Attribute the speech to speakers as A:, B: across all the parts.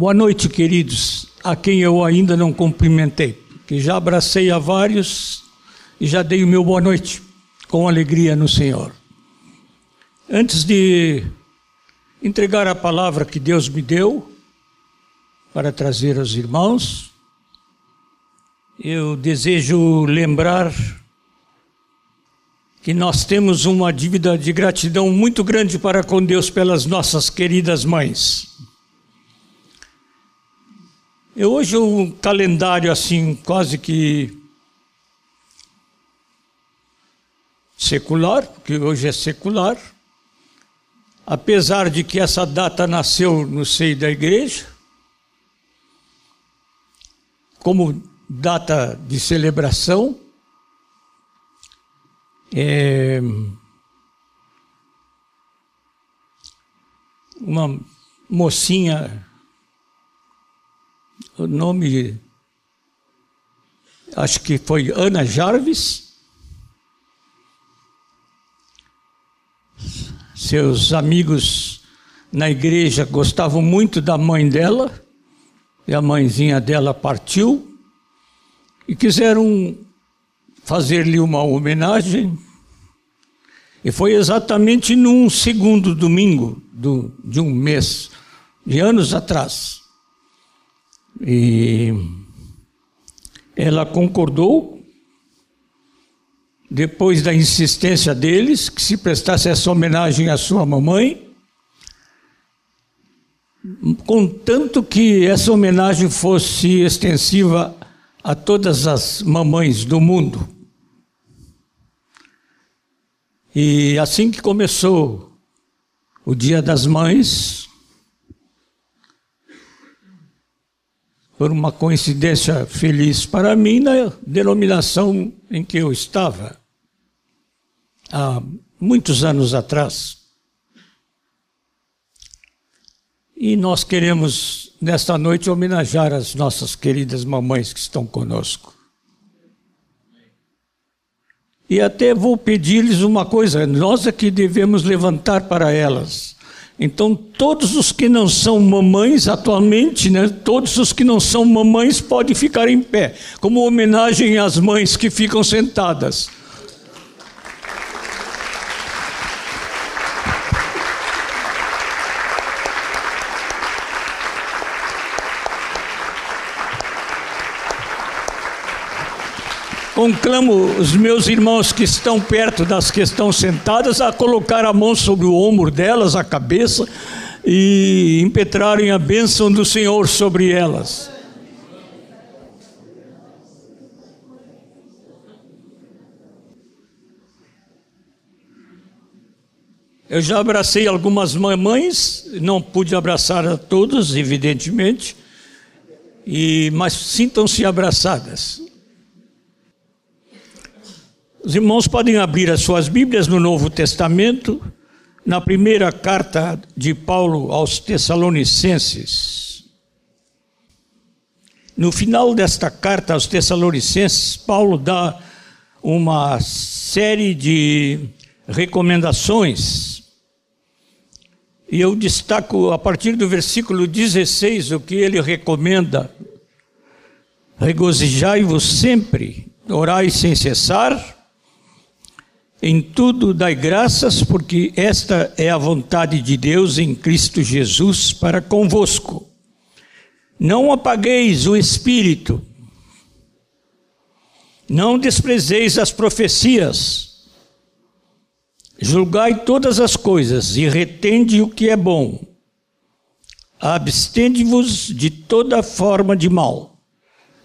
A: Boa noite, queridos, a quem eu ainda não cumprimentei, que já abracei a vários e já dei o meu boa noite, com alegria no Senhor. Antes de entregar a palavra que Deus me deu para trazer aos irmãos, eu desejo lembrar que nós temos uma dívida de gratidão muito grande para com Deus pelas nossas queridas mães. Eu hoje um calendário assim quase que secular, porque hoje é secular, apesar de que essa data nasceu no seio da igreja, como data de celebração, é, uma mocinha, o nome, acho que foi Ana Jarvis, seus amigos na igreja gostavam muito da mãe dela, e a mãezinha dela partiu, e quiseram fazer-lhe uma homenagem. E foi exatamente num segundo domingo do, de um mês, de anos atrás. E ela concordou, depois da insistência deles, que se prestasse essa homenagem à sua mamãe, contanto que essa homenagem fosse extensiva a todas as mamães do mundo. E assim que começou o Dia das Mães, por uma coincidência feliz para mim, na denominação em que eu estava, há muitos anos atrás. E nós queremos, nesta noite, homenagear as nossas queridas mamães que estão conosco. E até vou pedir-lhes uma coisa: nós é que devemos levantar para elas. Então, todos os que não são mamães atualmente, né, todos os que não são mamães podem ficar em pé, como homenagem às mães que ficam sentadas. Conclamo os meus irmãos que estão perto das que estão sentadas a colocar a mão sobre o ombro delas, a cabeça, e impetrarem a bênção do Senhor sobre elas. Eu já abracei algumas mamães, não pude abraçar a todas, evidentemente, e, mas sintam-se abraçadas. Os irmãos podem abrir as suas Bíblias no Novo Testamento, na primeira carta de Paulo aos Tessalonicenses. No final desta carta aos Tessalonicenses, Paulo dá uma série de recomendações. E eu destaco a partir do versículo 16 o que ele recomenda: Regozijai-vos sempre, orai sem cessar em tudo dai graças, porque esta é a vontade de Deus em Cristo Jesus para convosco. Não apagueis o espírito, não desprezeis as profecias, julgai todas as coisas e retende o que é bom. Abstende-vos de toda forma de mal.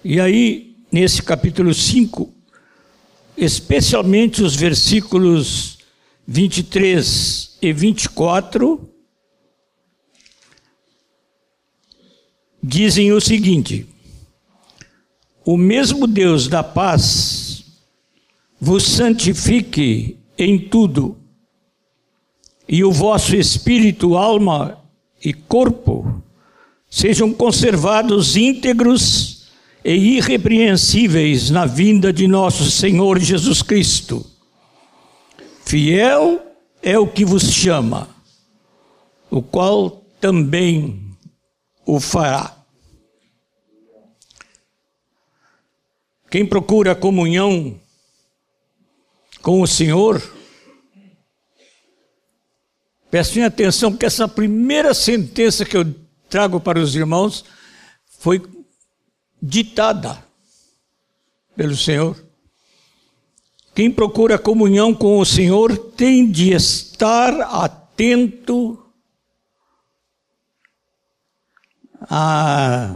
A: E aí, nesse capítulo 5, especialmente os versículos 23 e 24, dizem o seguinte: O mesmo Deus da paz vos santifique em tudo, e o vosso espírito, alma e corpo sejam conservados íntegros e irrepreensíveis na vinda de nosso Senhor Jesus Cristo. Fiel é o que vos chama, o qual também o fará. Quem procura comunhão com o Senhor, prestem atenção, porque essa primeira sentença que eu trago para os irmãos foi ditada pelo Senhor. Quem procura comunhão com o Senhor tem de estar atento à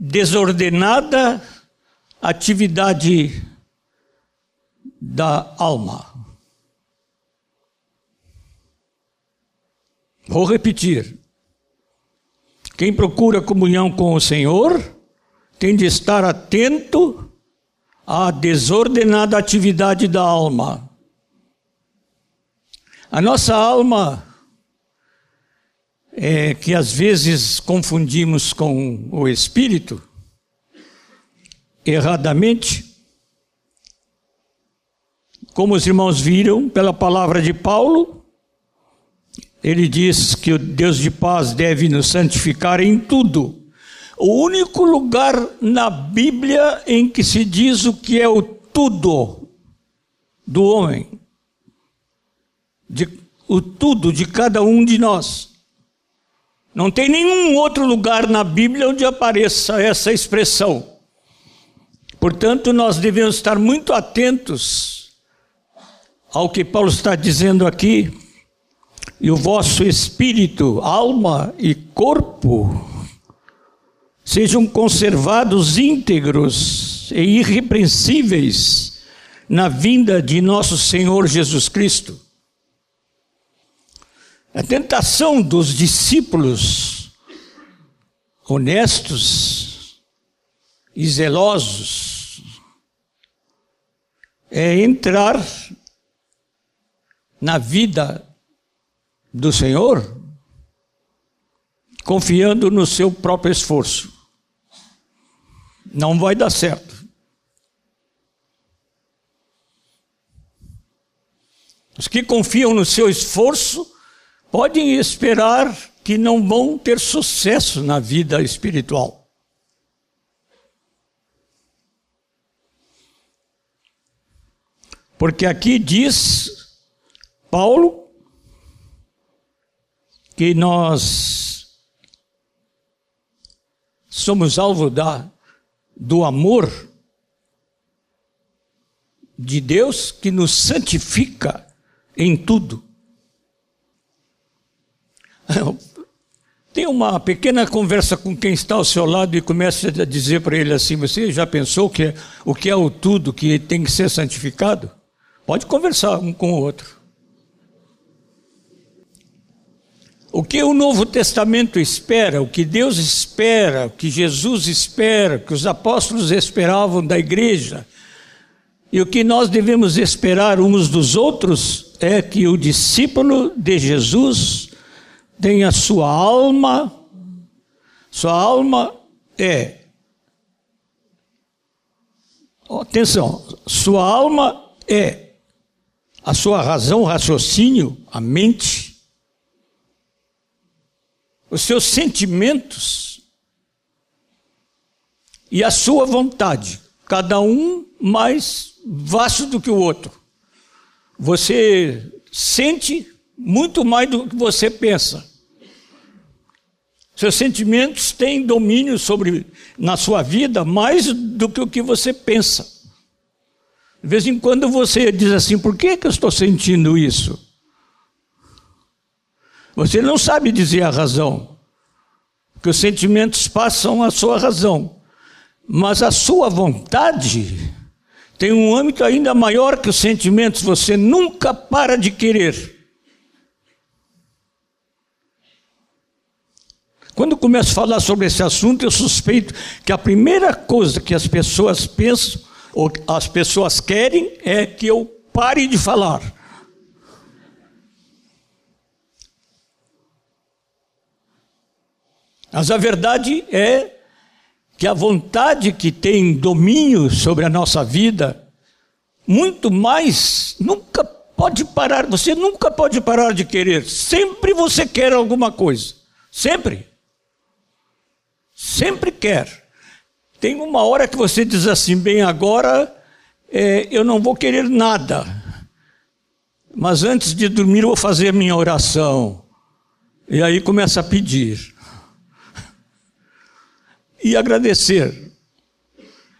A: desordenada atividade da alma. Vou repetir. Quem procura comunhão com o Senhor tem de estar atento à desordenada atividade da alma. A nossa alma, é, que às vezes confundimos com o espírito, erradamente, como os irmãos viram pela palavra de Paulo, ele diz que o Deus de paz deve nos santificar em tudo. O único lugar na Bíblia em que se diz o que é o tudo do homem, de, o tudo de cada um de nós. Não tem nenhum outro lugar na Bíblia onde apareça essa expressão. Portanto, nós devemos estar muito atentos ao que Paulo está dizendo aqui, e o vosso espírito, alma e corpo sejam conservados íntegros e irrepreensíveis na vinda de nosso Senhor Jesus Cristo. A tentação dos discípulos honestos e zelosos é entrar na vida do Senhor, confiando no seu próprio esforço. Não vai dar certo. Os que confiam no seu esforço podem esperar que não vão ter sucesso na vida espiritual. Porque aqui diz Paulo, que nós somos alvo da, do amor de Deus que nos santifica em tudo. Tem uma pequena conversa com quem está ao seu lado e começa a dizer para ele assim: Você já pensou que o que é o tudo que tem que ser santificado? Pode conversar um com o outro. O que o Novo Testamento espera, o que Deus espera, o que Jesus espera, o que os apóstolos esperavam da igreja, e o que nós devemos esperar uns dos outros é que o discípulo de Jesus tenha sua alma, sua alma é. Atenção, sua alma é a sua razão, raciocínio, a mente os seus sentimentos e a sua vontade, cada um mais vasto do que o outro. Você sente muito mais do que você pensa. Seus sentimentos têm domínio sobre na sua vida mais do que o que você pensa. De vez em quando você diz assim: por que, que eu estou sentindo isso? Você não sabe dizer a razão, porque os sentimentos passam a sua razão, mas a sua vontade tem um âmbito ainda maior que os sentimentos, você nunca para de querer. Quando começo a falar sobre esse assunto, eu suspeito que a primeira coisa que as pessoas pensam, ou as pessoas querem, é que eu pare de falar. Mas a verdade é que a vontade que tem domínio sobre a nossa vida, muito mais, nunca pode parar, você nunca pode parar de querer, sempre você quer alguma coisa, sempre. sempre quer. Tem uma hora que você diz assim, bem, agora é, eu não vou querer nada. Mas antes de dormir eu vou fazer a minha oração. E aí começa a pedir. E agradecer.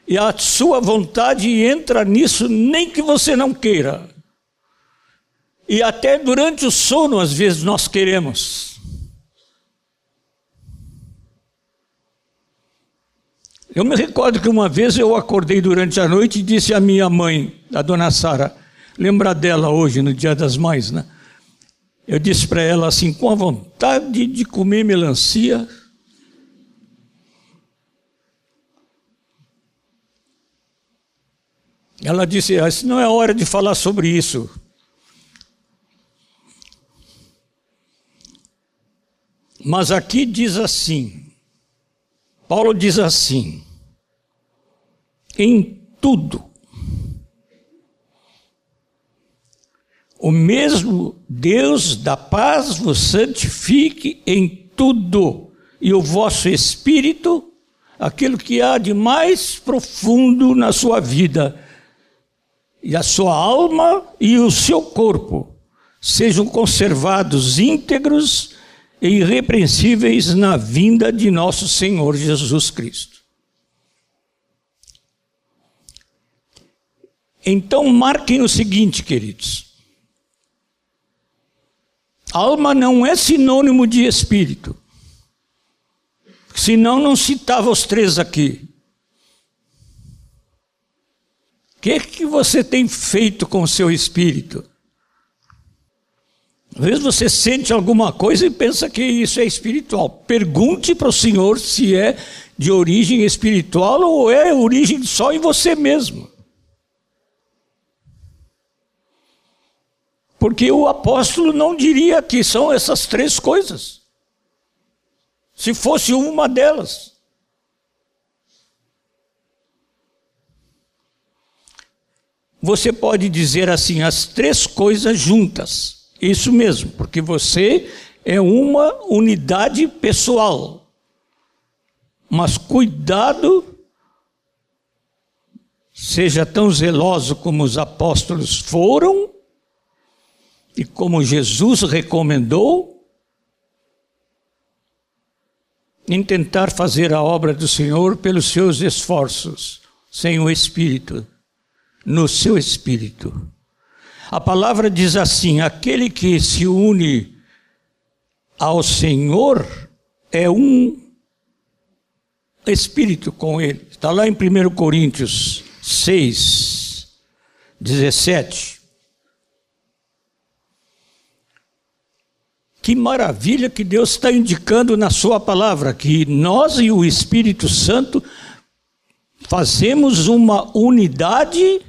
A: E a sua vontade entra nisso nem que você não queira. E até durante o sono, às vezes, nós queremos. Eu me recordo que uma vez eu acordei durante a noite e disse à minha mãe, a dona Sara, lembra dela hoje, no Dia das Mães, né? Eu disse para ela assim, com a vontade de comer melancia. Ela disse, ah, não é hora de falar sobre isso. Mas aqui diz assim, Paulo diz assim, em tudo, o mesmo Deus da paz vos santifique em tudo, e o vosso espírito, aquilo que há de mais profundo na sua vida, e a sua alma e o seu corpo, sejam conservados íntegros e irrepreensíveis na vinda de nosso Senhor Jesus Cristo. Então, marquem o seguinte, queridos: alma não é sinônimo de espírito, senão não citava os três aqui. O que, que você tem feito com o seu espírito? Às vezes você sente alguma coisa e pensa que isso é espiritual. Pergunte para o Senhor se é de origem espiritual ou é origem só em você mesmo. Porque o apóstolo não diria que são essas três coisas. Se fosse uma delas. Você pode dizer assim, as três coisas juntas. Isso mesmo, porque você é uma unidade pessoal. Mas cuidado, seja tão zeloso como os apóstolos foram e como Jesus recomendou, em tentar fazer a obra do Senhor pelos seus esforços, sem o Espírito, no seu Espírito. A palavra diz assim: aquele que se une ao Senhor é um espírito com ele. Está lá em 1 Coríntios 6, 17. Que maravilha que Deus está indicando na Sua palavra, que nós e o Espírito Santo fazemos uma unidade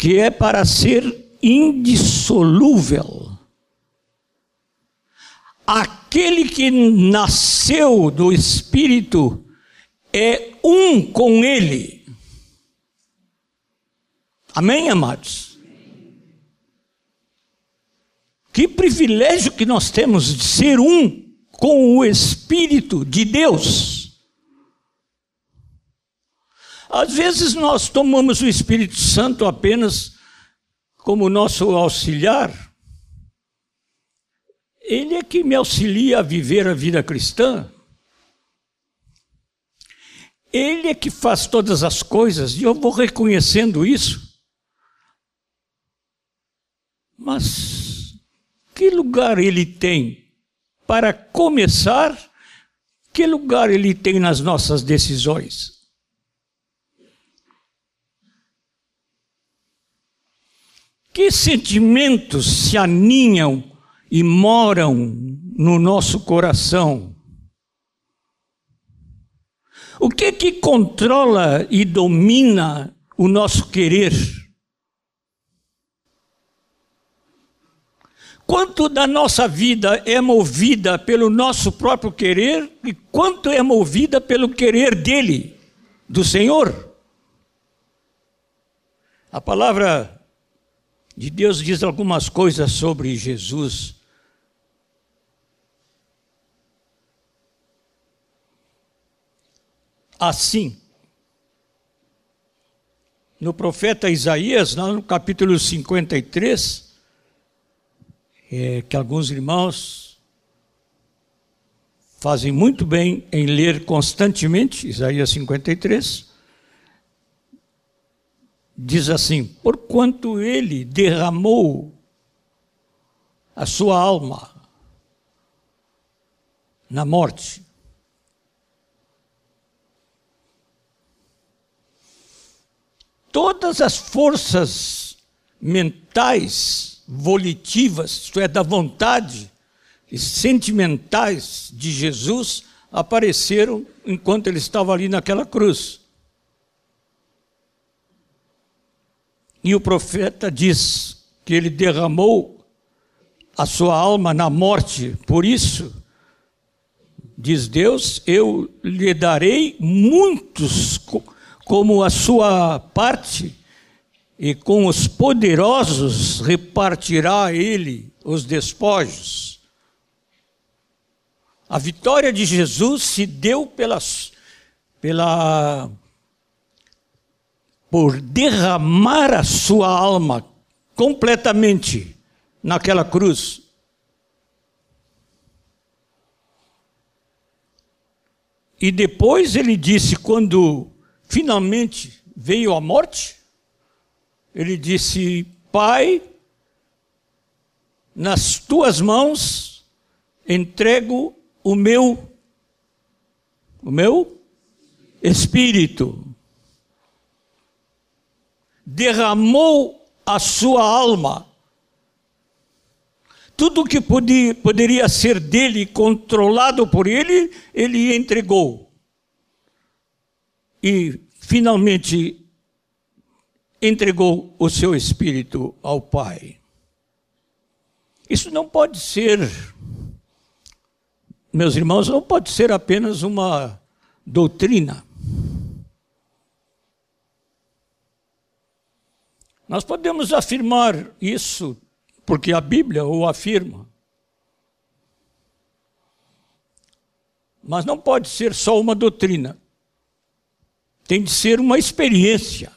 A: que é para ser indissolúvel. Aquele que nasceu do Espírito é um com Ele. Amém, amados? Que privilégio que nós temos de ser um com o Espírito de Deus. Às vezes nós tomamos o Espírito Santo apenas como nosso auxiliar, ele é que me auxilia a viver a vida cristã. Ele é que faz todas as coisas e eu vou reconhecendo isso. Mas que lugar ele tem para começar? Que lugar ele tem nas nossas decisões? Que sentimentos se aninham e moram no nosso coração? O que que controla e domina o nosso querer? Quanto da nossa vida é movida pelo nosso próprio querer e quanto é movida pelo querer dele, do Senhor? A palavra de Deus diz algumas coisas sobre Jesus. assim. No profeta Isaías, no capítulo 53, é, que alguns irmãos fazem muito bem em ler constantemente, Isaías 53, diz assim: Porquanto ele derramou a sua alma na morte, todas as forças mentais, volitivas, isto é, da vontade, e sentimentais de Jesus apareceram enquanto ele estava ali naquela cruz. E o profeta diz que ele derramou a sua alma na morte, por isso, diz Deus, eu lhe darei muitos como a sua parte, e com os poderosos repartirá ele os despojos. A vitória de Jesus se deu pelas, pela, por derramar a sua alma completamente naquela cruz. E depois ele disse, quando finalmente veio a morte, ele disse: Pai, nas tuas mãos entrego o meu o meu espírito. Derramou a sua alma. Tudo que podia, poderia ser dele, controlado por ele, ele entregou e finalmente entregou o seu espírito ao Pai. Isso não pode ser, meus irmãos, não pode ser apenas uma doutrina. Nós podemos afirmar isso porque a Bíblia o afirma. Mas não pode ser só uma doutrina tem de ser uma experiência.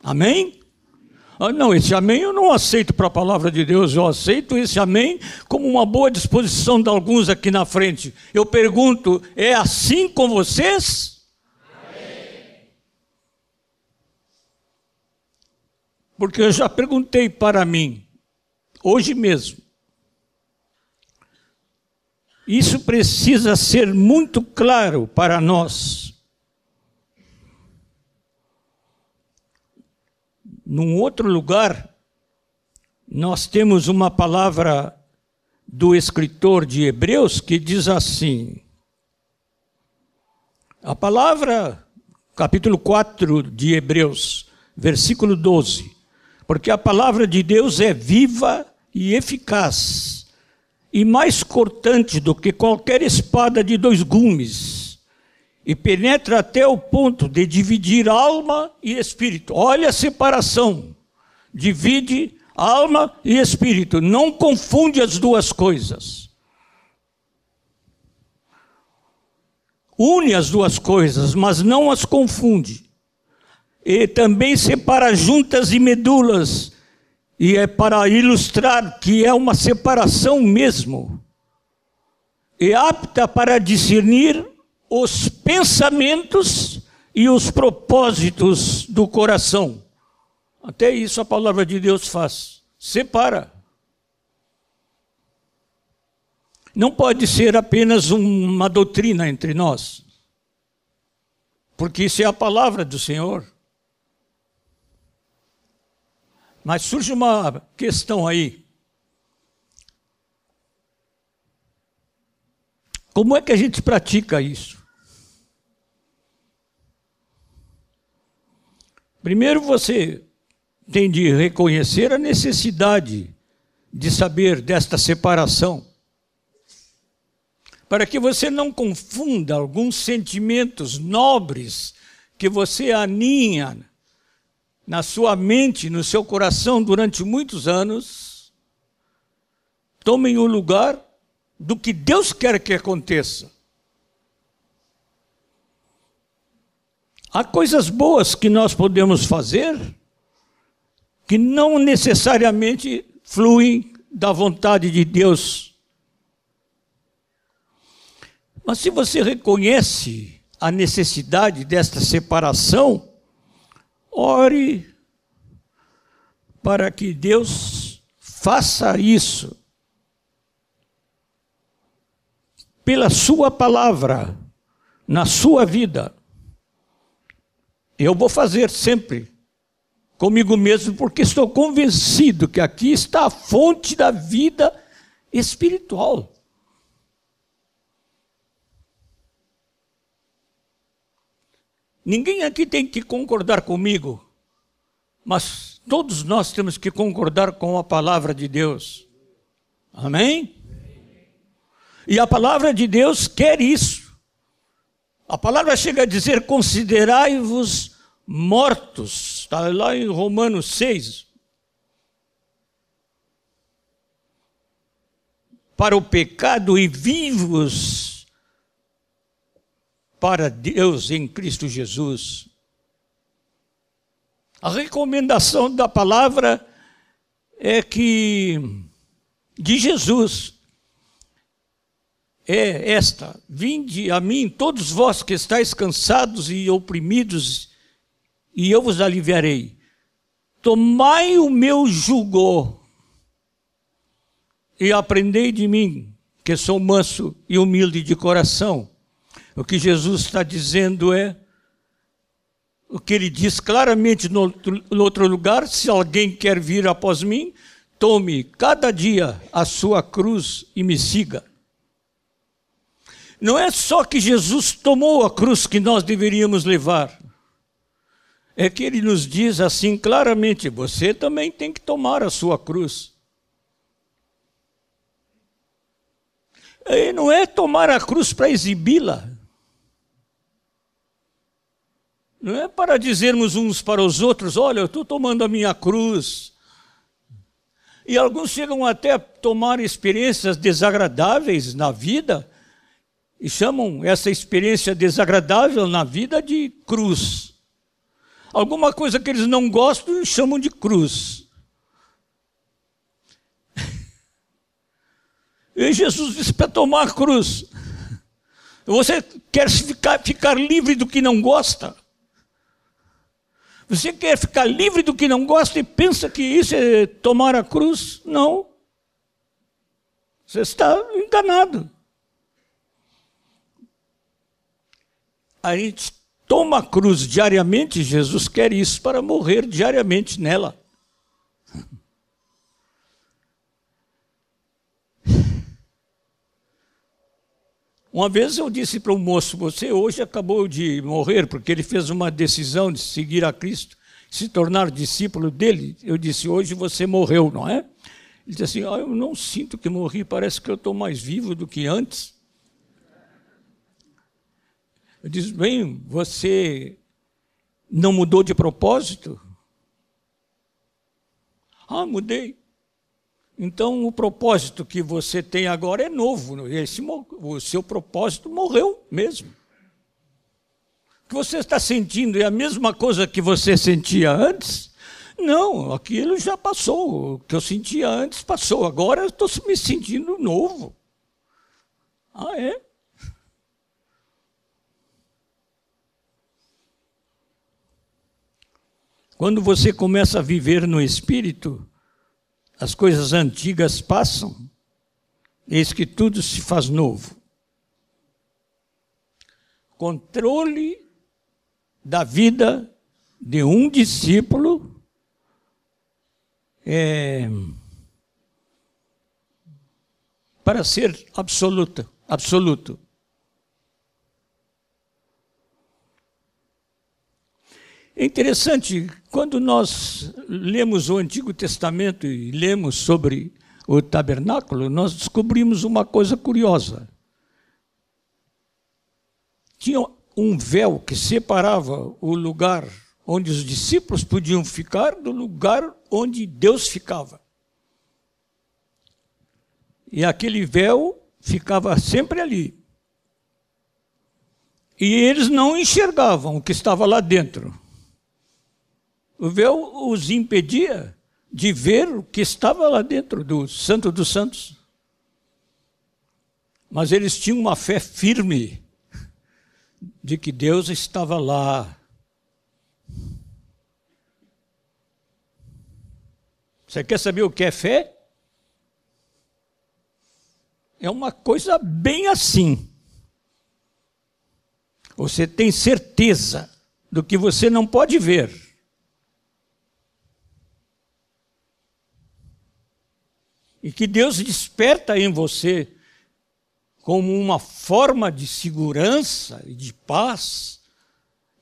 A: Amém? Ah, não, esse amém eu não aceito para a palavra de Deus, eu aceito esse amém como uma boa disposição de alguns aqui na frente. Eu pergunto, é assim com vocês? Porque eu já perguntei para mim, hoje mesmo. Isso precisa ser muito claro para nós. Num outro lugar, nós temos uma palavra do escritor de Hebreus que diz assim: a palavra, capítulo 4 de Hebreus, versículo 12, porque a palavra de Deus é viva e eficaz, e mais cortante do que qualquer espada de dois gumes e penetra até o ponto de dividir alma e espírito. Olha a separação. Divide alma e espírito. Não confunde as duas coisas. Une as duas coisas, mas não as confunde. E também separa juntas e medulas. E é para ilustrar que é uma separação mesmo. E apta para discernir os pensamentos e os propósitos do coração. Até isso a palavra de Deus faz. Separa. Não pode ser apenas uma doutrina entre nós, porque isso é a palavra do Senhor. Mas surge uma questão aí. Como é que a gente pratica isso? Primeiro você tem de reconhecer a necessidade de saber desta separação, para que você não confunda alguns sentimentos nobres que você aninha na sua mente, no seu coração durante muitos anos, tomem o lugar do que Deus quer que aconteça. Há coisas boas que nós podemos fazer que não necessariamente fluem da vontade de Deus. Mas se você reconhece a necessidade desta separação, ore para que Deus faça isso pela Sua palavra, na sua vida. Eu vou fazer sempre comigo mesmo, porque estou convencido que aqui está a fonte da vida espiritual. Ninguém aqui tem que concordar comigo, mas todos nós temos que concordar com a palavra de Deus. Amém? E a palavra de Deus quer isso. A palavra chega a dizer: considerai-vos mortos. Está lá em Romanos 6. Para o pecado e vivos para Deus em Cristo Jesus. A recomendação da palavra é que de Jesus é esta: Vinde a mim, todos vós que estáis cansados e oprimidos, e eu vos aliviarei. Tomai o meu jugo e aprendei de mim, que sou manso e humilde de coração. O que Jesus está dizendo é o que ele diz claramente no outro, no outro lugar: se alguém quer vir após mim, tome cada dia a sua cruz e me siga. Não é só que Jesus tomou a cruz que nós deveríamos levar. É que ele nos diz assim claramente: você também tem que tomar a sua cruz. E não é tomar a cruz para exibi-la. Não é para dizermos uns para os outros: olha, eu estou tomando a minha cruz. E alguns chegam até a tomar experiências desagradáveis na vida e chamam essa experiência desagradável na vida de cruz. Alguma coisa que eles não gostam chamam de cruz. E Jesus disse para tomar a cruz. Você quer ficar, ficar livre do que não gosta? Você quer ficar livre do que não gosta e pensa que isso é tomar a cruz? Não. Você está enganado. a gente toma a cruz diariamente, Jesus quer isso para morrer diariamente nela. Uma vez eu disse para um moço: Você hoje acabou de morrer, porque ele fez uma decisão de seguir a Cristo, se tornar discípulo dele. Eu disse: Hoje você morreu, não é? Ele disse assim: ah, Eu não sinto que morri, parece que eu estou mais vivo do que antes. Eu disse, bem, você não mudou de propósito? Ah, mudei. Então o propósito que você tem agora é novo. Esse, o seu propósito morreu mesmo. O que você está sentindo é a mesma coisa que você sentia antes? Não, aquilo já passou. O que eu sentia antes passou. Agora eu estou me sentindo novo. Ah, é? Quando você começa a viver no Espírito, as coisas antigas passam, eis que tudo se faz novo. Controle da vida de um discípulo é, para ser absoluta, absoluto. É interessante, quando nós lemos o Antigo Testamento e lemos sobre o tabernáculo, nós descobrimos uma coisa curiosa. Tinha um véu que separava o lugar onde os discípulos podiam ficar do lugar onde Deus ficava. E aquele véu ficava sempre ali. E eles não enxergavam o que estava lá dentro. O véu os impedia de ver o que estava lá dentro do Santo dos Santos. Mas eles tinham uma fé firme de que Deus estava lá. Você quer saber o que é fé? É uma coisa bem assim. Você tem certeza do que você não pode ver. E que Deus desperta em você como uma forma de segurança e de paz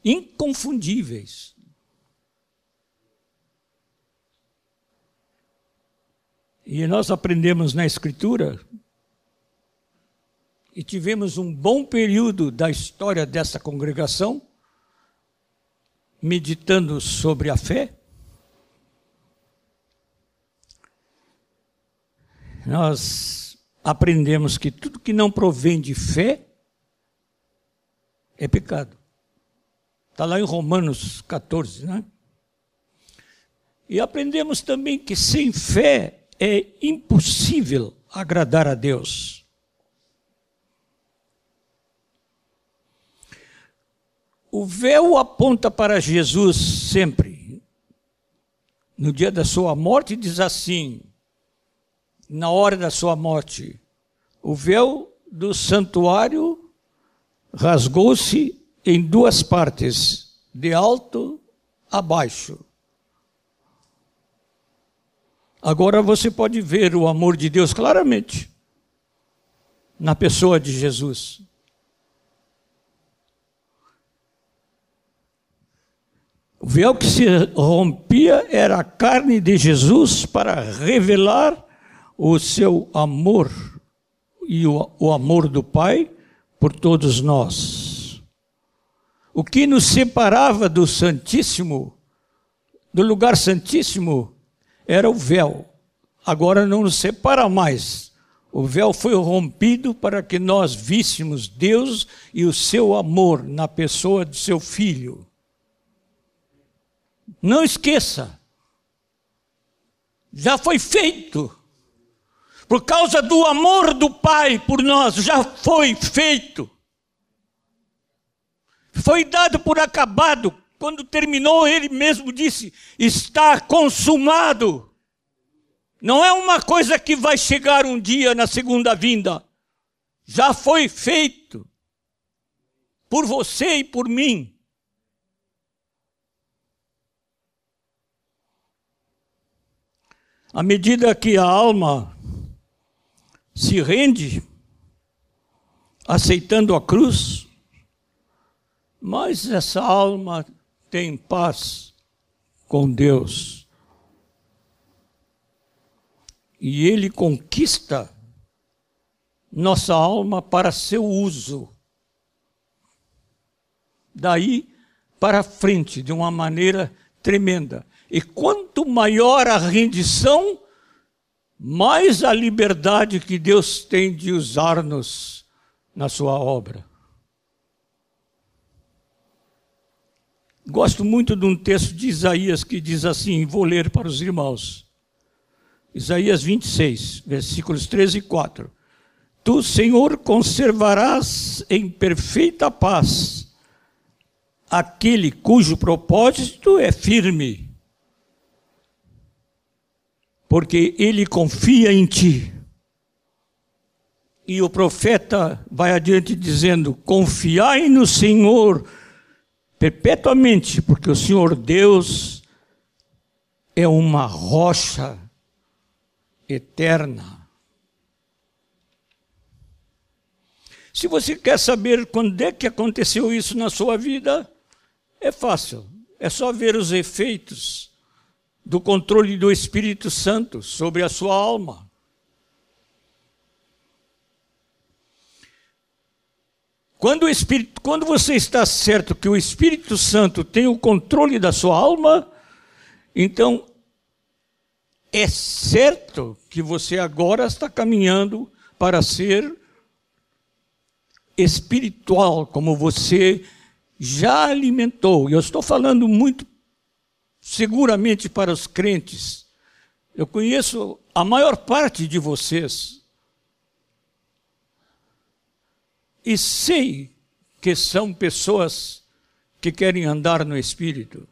A: inconfundíveis. E nós aprendemos na Escritura e tivemos um bom período da história dessa congregação, meditando sobre a fé. Nós aprendemos que tudo que não provém de fé é pecado. Está lá em Romanos 14, né? E aprendemos também que sem fé é impossível agradar a Deus. O véu aponta para Jesus sempre. No dia da sua morte, diz assim: na hora da sua morte, o véu do santuário rasgou-se em duas partes, de alto a baixo. Agora você pode ver o amor de Deus claramente na pessoa de Jesus. O véu que se rompia era a carne de Jesus para revelar o seu amor e o, o amor do Pai por todos nós. O que nos separava do Santíssimo, do lugar Santíssimo, era o véu. Agora não nos separa mais. O véu foi rompido para que nós víssemos Deus e o seu amor na pessoa de seu filho. Não esqueça. Já foi feito. Por causa do amor do Pai por nós, já foi feito. Foi dado por acabado. Quando terminou, ele mesmo disse: está consumado. Não é uma coisa que vai chegar um dia na segunda vinda. Já foi feito. Por você e por mim. À medida que a alma se rende, aceitando a cruz, mais essa alma tem paz com Deus. E Ele conquista nossa alma para seu uso. Daí para frente, de uma maneira tremenda. E quanto maior a rendição, mais a liberdade que Deus tem de usar-nos na sua obra. Gosto muito de um texto de Isaías que diz assim, vou ler para os irmãos. Isaías 26, versículos 13 e 4. Tu, Senhor, conservarás em perfeita paz aquele cujo propósito é firme porque ele confia em ti. E o profeta vai adiante dizendo: Confiai no Senhor perpetuamente, porque o Senhor Deus é uma rocha eterna. Se você quer saber quando é que aconteceu isso na sua vida, é fácil. É só ver os efeitos do controle do Espírito Santo sobre a sua alma. Quando, o Espírito, quando você está certo que o Espírito Santo tem o controle da sua alma, então é certo que você agora está caminhando para ser espiritual, como você já alimentou. Eu estou falando muito seguramente para os crentes. Eu conheço a maior parte de vocês e sei que são pessoas que querem andar no espírito.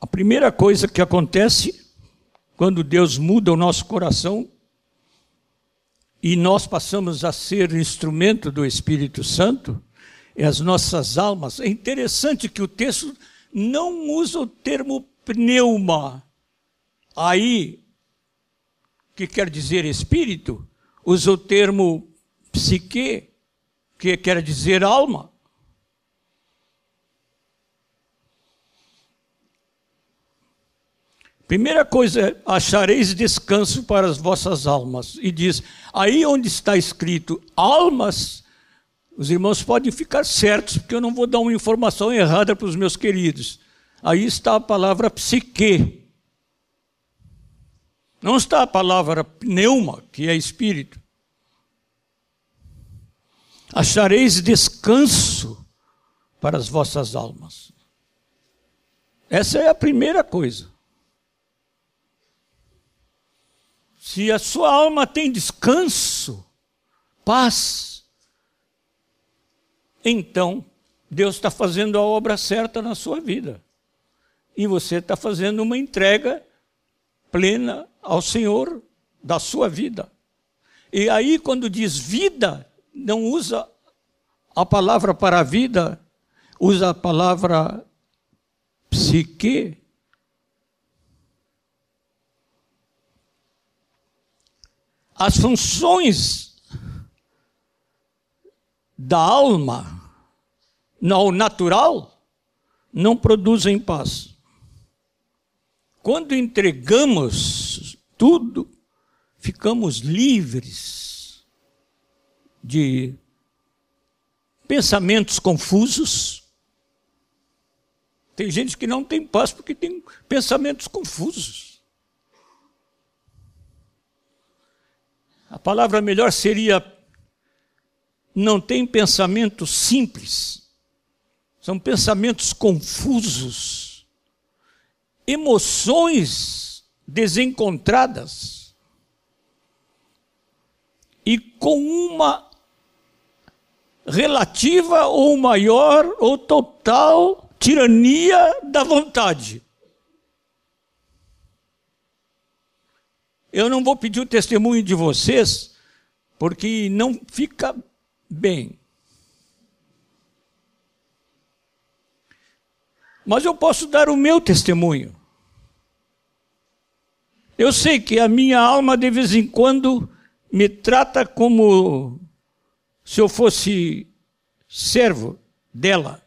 A: A primeira coisa que acontece quando Deus muda o nosso coração e nós passamos a ser instrumento do Espírito Santo, é as nossas almas. É interessante que o texto não usa o termo pneuma. Aí, que quer dizer espírito, usa o termo psique, que quer dizer alma. Primeira coisa, achareis descanso para as vossas almas. E diz: aí onde está escrito almas, os irmãos podem ficar certos, porque eu não vou dar uma informação errada para os meus queridos. Aí está a palavra psique. Não está a palavra pneuma, que é espírito. Achareis descanso para as vossas almas. Essa é a primeira coisa. Se a sua alma tem descanso, paz, então Deus está fazendo a obra certa na sua vida. E você está fazendo uma entrega plena ao Senhor da sua vida. E aí, quando diz vida, não usa a palavra para a vida, usa a palavra psique, as funções da alma, no natural, não produzem paz. Quando entregamos tudo, ficamos livres de pensamentos confusos. Tem gente que não tem paz porque tem pensamentos confusos. A palavra melhor seria: não tem pensamento simples, são pensamentos confusos, emoções desencontradas e com uma relativa ou maior ou total tirania da vontade. Eu não vou pedir o testemunho de vocês, porque não fica bem. Mas eu posso dar o meu testemunho. Eu sei que a minha alma, de vez em quando, me trata como se eu fosse servo dela,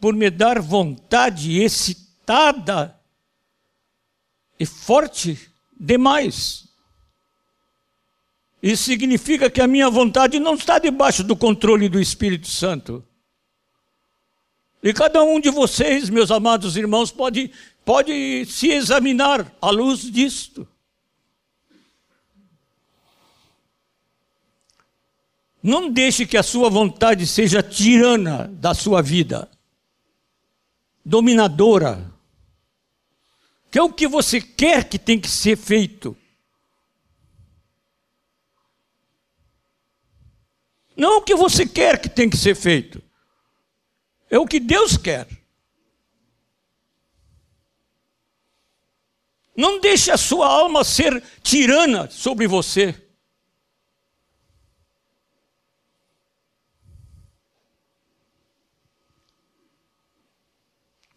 A: por me dar vontade excitada e forte demais. Isso significa que a minha vontade não está debaixo do controle do Espírito Santo. E cada um de vocês, meus amados irmãos, pode, pode se examinar à luz disto. Não deixe que a sua vontade seja tirana da sua vida, dominadora que é o que você quer que tem que ser feito. Não o que você quer que tem que ser feito. É o que Deus quer. Não deixe a sua alma ser tirana sobre você.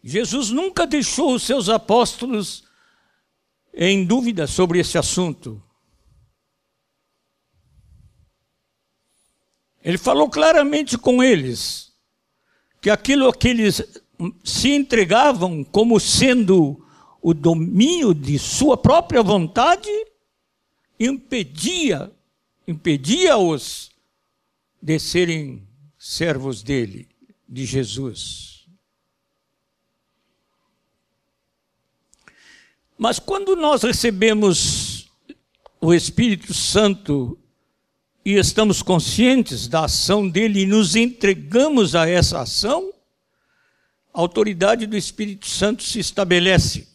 A: Jesus nunca deixou os seus apóstolos em dúvida sobre esse assunto. Ele falou claramente com eles que aquilo que eles se entregavam como sendo o domínio de sua própria vontade impedia impedia-os de serem servos dele, de Jesus. Mas quando nós recebemos o Espírito Santo e estamos conscientes da ação dele e nos entregamos a essa ação, a autoridade do Espírito Santo se estabelece.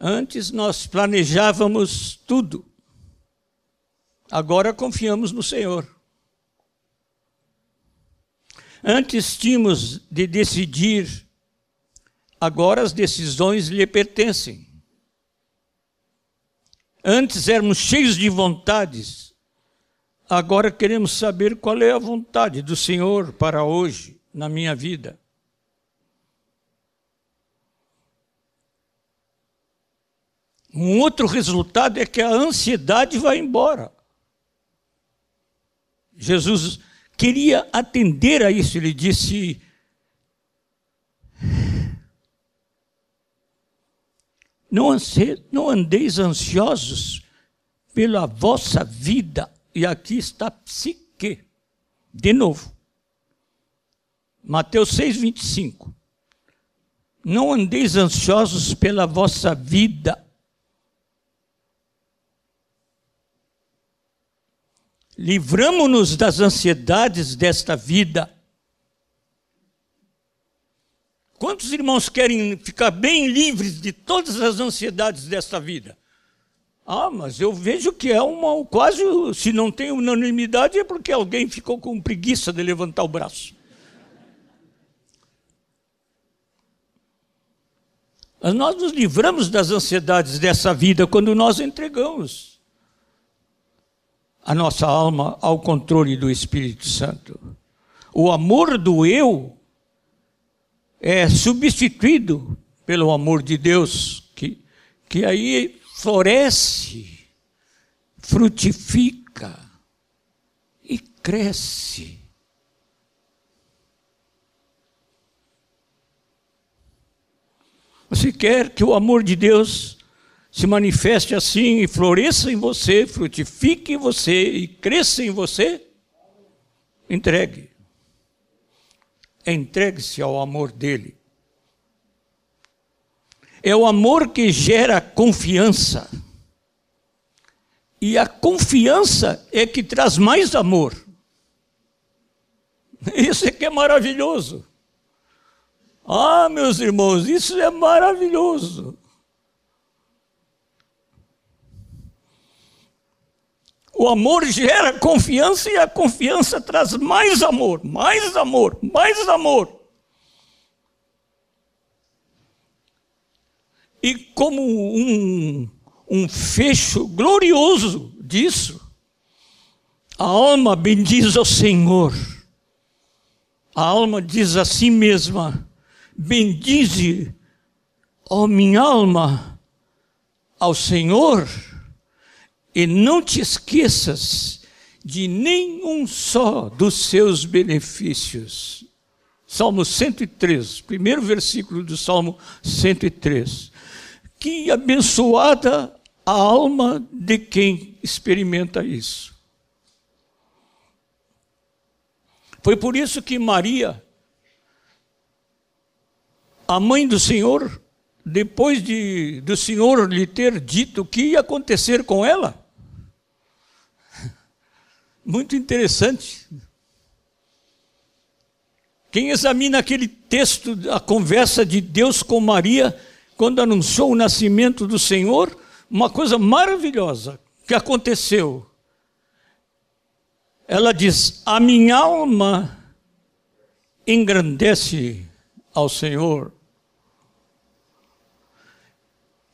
A: Antes nós planejávamos tudo, agora confiamos no Senhor. Antes tínhamos de decidir, agora as decisões lhe pertencem. Antes éramos cheios de vontades, agora queremos saber qual é a vontade do Senhor para hoje, na minha vida. Um outro resultado é que a ansiedade vai embora. Jesus queria atender a isso. Ele disse: Não, andeis ansiosos pela vossa vida. E aqui está psique. De novo. Mateus 6, 25. Não andeis ansiosos pela vossa vida. livramo-nos das ansiedades desta vida. Quantos irmãos querem ficar bem livres de todas as ansiedades desta vida? Ah, mas eu vejo que é uma quase, se não tem unanimidade, é porque alguém ficou com preguiça de levantar o braço. Mas nós nos livramos das ansiedades dessa vida quando nós entregamos a nossa alma ao controle do Espírito Santo. O amor do eu é substituído pelo amor de Deus, que, que aí floresce, frutifica e cresce. Você quer que o amor de Deus se manifeste assim e floresça em você, frutifique em você e cresça em você, entregue. Entregue-se ao amor dele. É o amor que gera confiança. E a confiança é que traz mais amor. Isso é que é maravilhoso. Ah, meus irmãos, isso é maravilhoso. O amor gera confiança e a confiança traz mais amor, mais amor, mais amor. E como um, um fecho glorioso disso, a alma bendiz ao Senhor. A alma diz a si mesma: Bendize, ó minha alma, ao Senhor e não te esqueças de nenhum só dos seus benefícios. Salmo 103, primeiro versículo do Salmo 103. Que abençoada a alma de quem experimenta isso. Foi por isso que Maria, a mãe do Senhor, depois de, do Senhor lhe ter dito o que ia acontecer com ela, muito interessante. Quem examina aquele texto, a conversa de Deus com Maria, quando anunciou o nascimento do Senhor, uma coisa maravilhosa que aconteceu. Ela diz: A minha alma engrandece ao Senhor.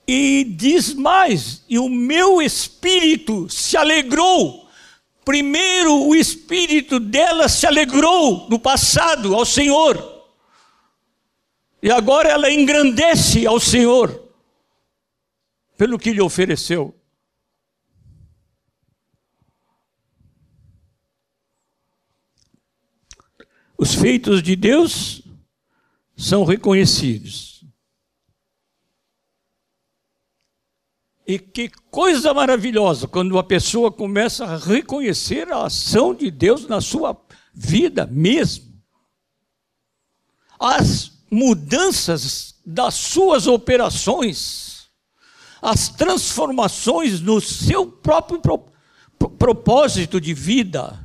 A: E diz mais: E o meu espírito se alegrou Primeiro, o espírito dela se alegrou no passado ao Senhor. E agora ela engrandece ao Senhor pelo que lhe ofereceu. Os feitos de Deus são reconhecidos. E que coisa maravilhosa quando uma pessoa começa a reconhecer a ação de Deus na sua vida mesmo. As mudanças das suas operações as transformações no seu próprio propósito de vida,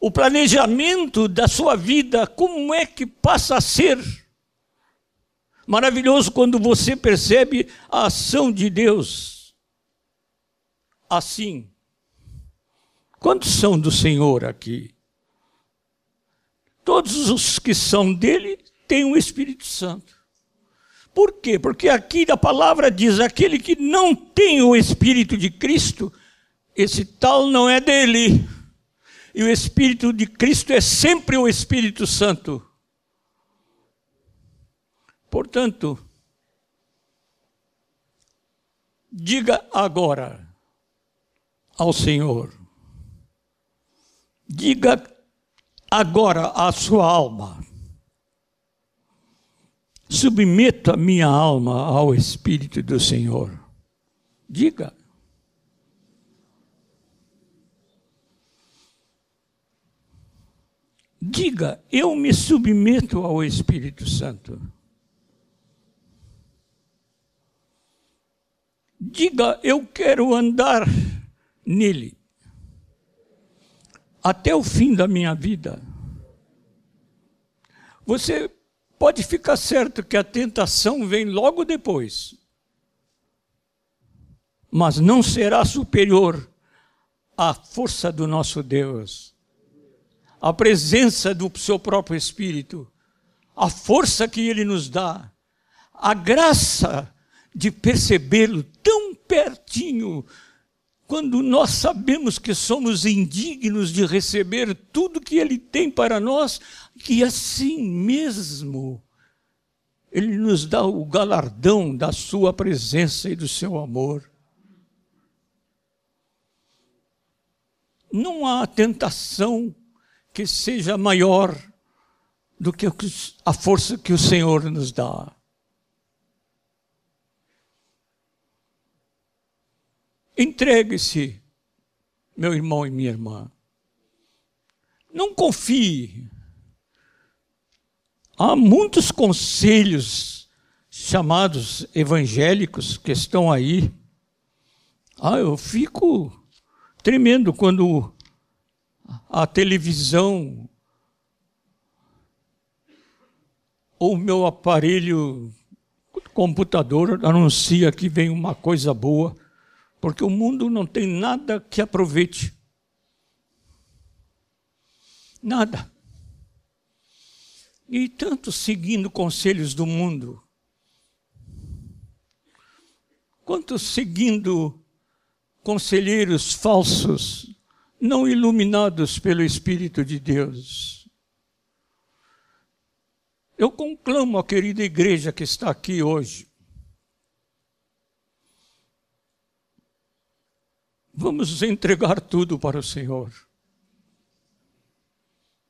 A: o planejamento da sua vida, como é que passa a ser. Maravilhoso quando você percebe a ação de Deus. Assim. Quantos são do Senhor aqui? Todos os que são dele têm o Espírito Santo. Por quê? Porque aqui a palavra diz: aquele que não tem o Espírito de Cristo, esse tal não é dele. E o Espírito de Cristo é sempre o Espírito Santo. Portanto, diga agora ao Senhor, diga agora à sua alma, submeto a minha alma ao Espírito do Senhor. Diga. Diga, eu me submeto ao Espírito Santo. Diga, eu quero andar nele até o fim da minha vida. Você pode ficar certo que a tentação vem logo depois, mas não será superior à força do nosso Deus a presença do seu próprio Espírito, a força que ele nos dá, a graça de percebê-lo tão pertinho, quando nós sabemos que somos indignos de receber tudo que ele tem para nós, que assim mesmo ele nos dá o galardão da sua presença e do seu amor. Não há tentação que seja maior do que a força que o Senhor nos dá. Entregue-se, meu irmão e minha irmã. Não confie. Há muitos conselhos chamados evangélicos que estão aí. Ah, eu fico tremendo quando a televisão ou o meu aparelho computador anuncia que vem uma coisa boa, porque o mundo não tem nada que aproveite. Nada. E tanto seguindo conselhos do mundo, quanto seguindo conselheiros falsos não iluminados pelo Espírito de Deus. Eu conclamo a querida igreja que está aqui hoje. Vamos entregar tudo para o Senhor.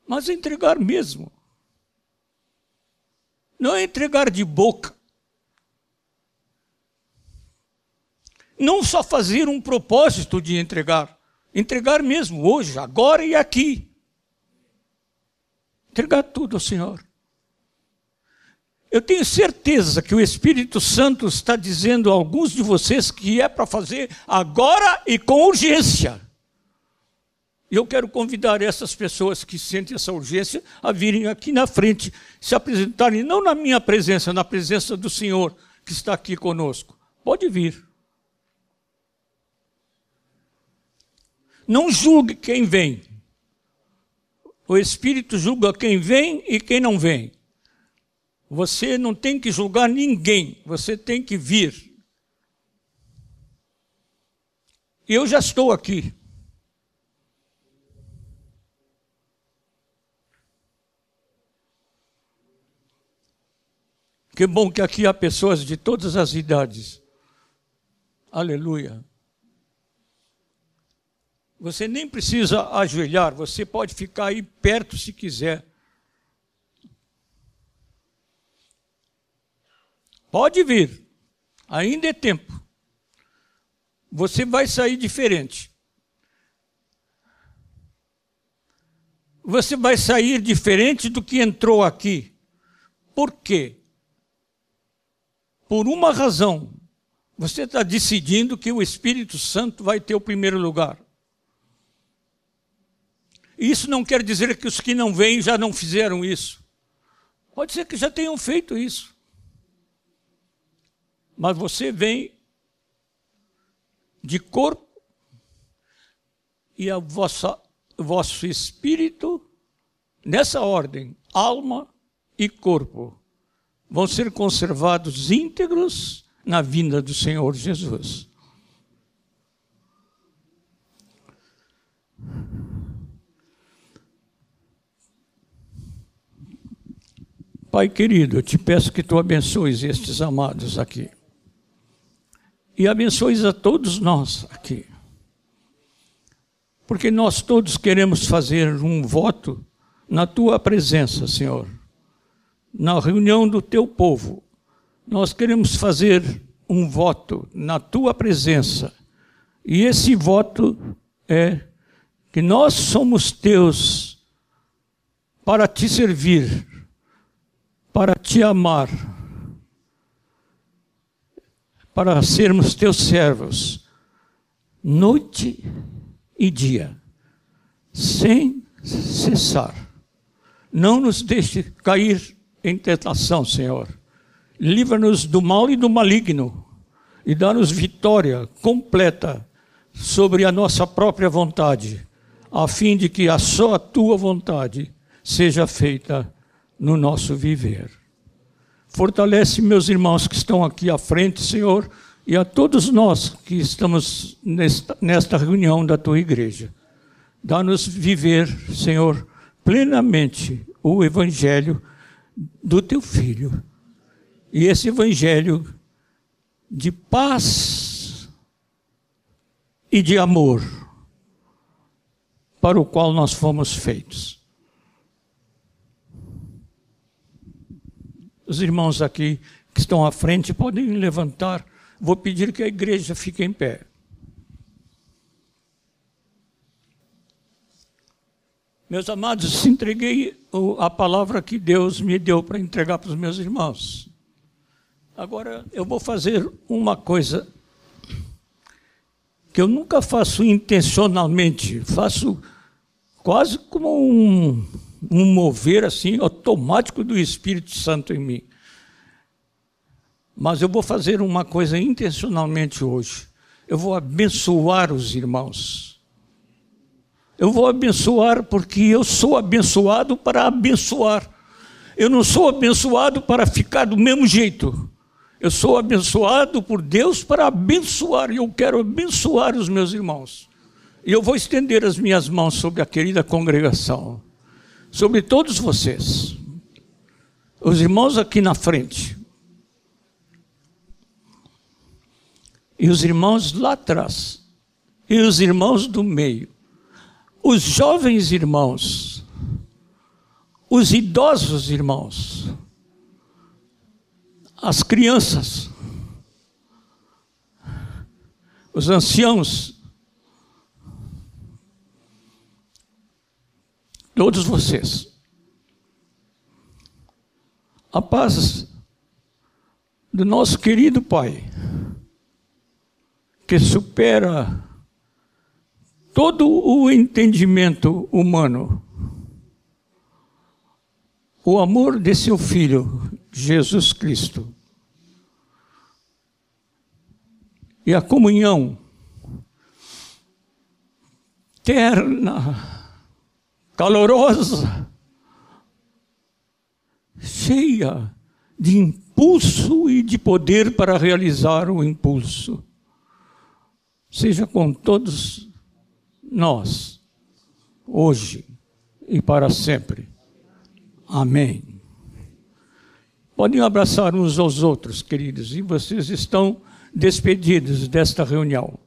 A: Mas entregar mesmo. Não é entregar de boca. Não só fazer um propósito de entregar Entregar mesmo, hoje, agora e aqui. Entregar tudo ao Senhor. Eu tenho certeza que o Espírito Santo está dizendo a alguns de vocês que é para fazer agora e com urgência. E eu quero convidar essas pessoas que sentem essa urgência a virem aqui na frente, se apresentarem, não na minha presença, na presença do Senhor que está aqui conosco. Pode vir. Não julgue quem vem. O Espírito julga quem vem e quem não vem. Você não tem que julgar ninguém, você tem que vir. Eu já estou aqui. Que bom que aqui há pessoas de todas as idades. Aleluia. Você nem precisa ajoelhar, você pode ficar aí perto se quiser. Pode vir, ainda é tempo. Você vai sair diferente. Você vai sair diferente do que entrou aqui. Por quê? Por uma razão. Você está decidindo que o Espírito Santo vai ter o primeiro lugar. Isso não quer dizer que os que não vêm já não fizeram isso. Pode ser que já tenham feito isso. Mas você vem de corpo e a vossa, vosso espírito, nessa ordem, alma e corpo, vão ser conservados íntegros na vinda do Senhor Jesus. Pai querido, eu te peço que tu abençoes estes amados aqui. E abençoes a todos nós aqui. Porque nós todos queremos fazer um voto na tua presença, Senhor. Na reunião do teu povo. Nós queremos fazer um voto na tua presença. E esse voto é que nós somos teus para te servir para te amar, para sermos teus servos, noite e dia, sem cessar. Não nos deixe cair em tentação, Senhor. Livra-nos do mal e do maligno e dá-nos vitória completa sobre a nossa própria vontade, a fim de que a só a tua vontade seja feita no nosso viver. Fortalece meus irmãos que estão aqui à frente, Senhor, e a todos nós que estamos nesta, nesta reunião da tua igreja. Dá-nos viver, Senhor, plenamente o evangelho do teu filho. E esse evangelho de paz e de amor para o qual nós fomos feitos. Os irmãos aqui que estão à frente podem levantar. Vou pedir que a igreja fique em pé. Meus amados, entreguei a palavra que Deus me deu para entregar para os meus irmãos. Agora eu vou fazer uma coisa que eu nunca faço intencionalmente, faço quase como um, um mover assim automático do Espírito Santo em mim. Mas eu vou fazer uma coisa intencionalmente hoje. Eu vou abençoar os irmãos. Eu vou abençoar porque eu sou abençoado para abençoar. Eu não sou abençoado para ficar do mesmo jeito. Eu sou abençoado por Deus para abençoar e eu quero abençoar os meus irmãos. E eu vou estender as minhas mãos sobre a querida congregação sobre todos vocês. Os irmãos aqui na frente. E os irmãos lá atrás. E os irmãos do meio. Os jovens irmãos. Os idosos irmãos. As crianças. Os anciãos todos vocês. A paz do nosso querido Pai, que supera todo o entendimento humano, o amor de seu Filho, Jesus Cristo, e a comunhão terna calorosa, cheia de impulso e de poder para realizar o impulso. Seja com todos nós, hoje e para sempre. Amém. Podem abraçar uns aos outros, queridos, e vocês estão despedidos desta reunião.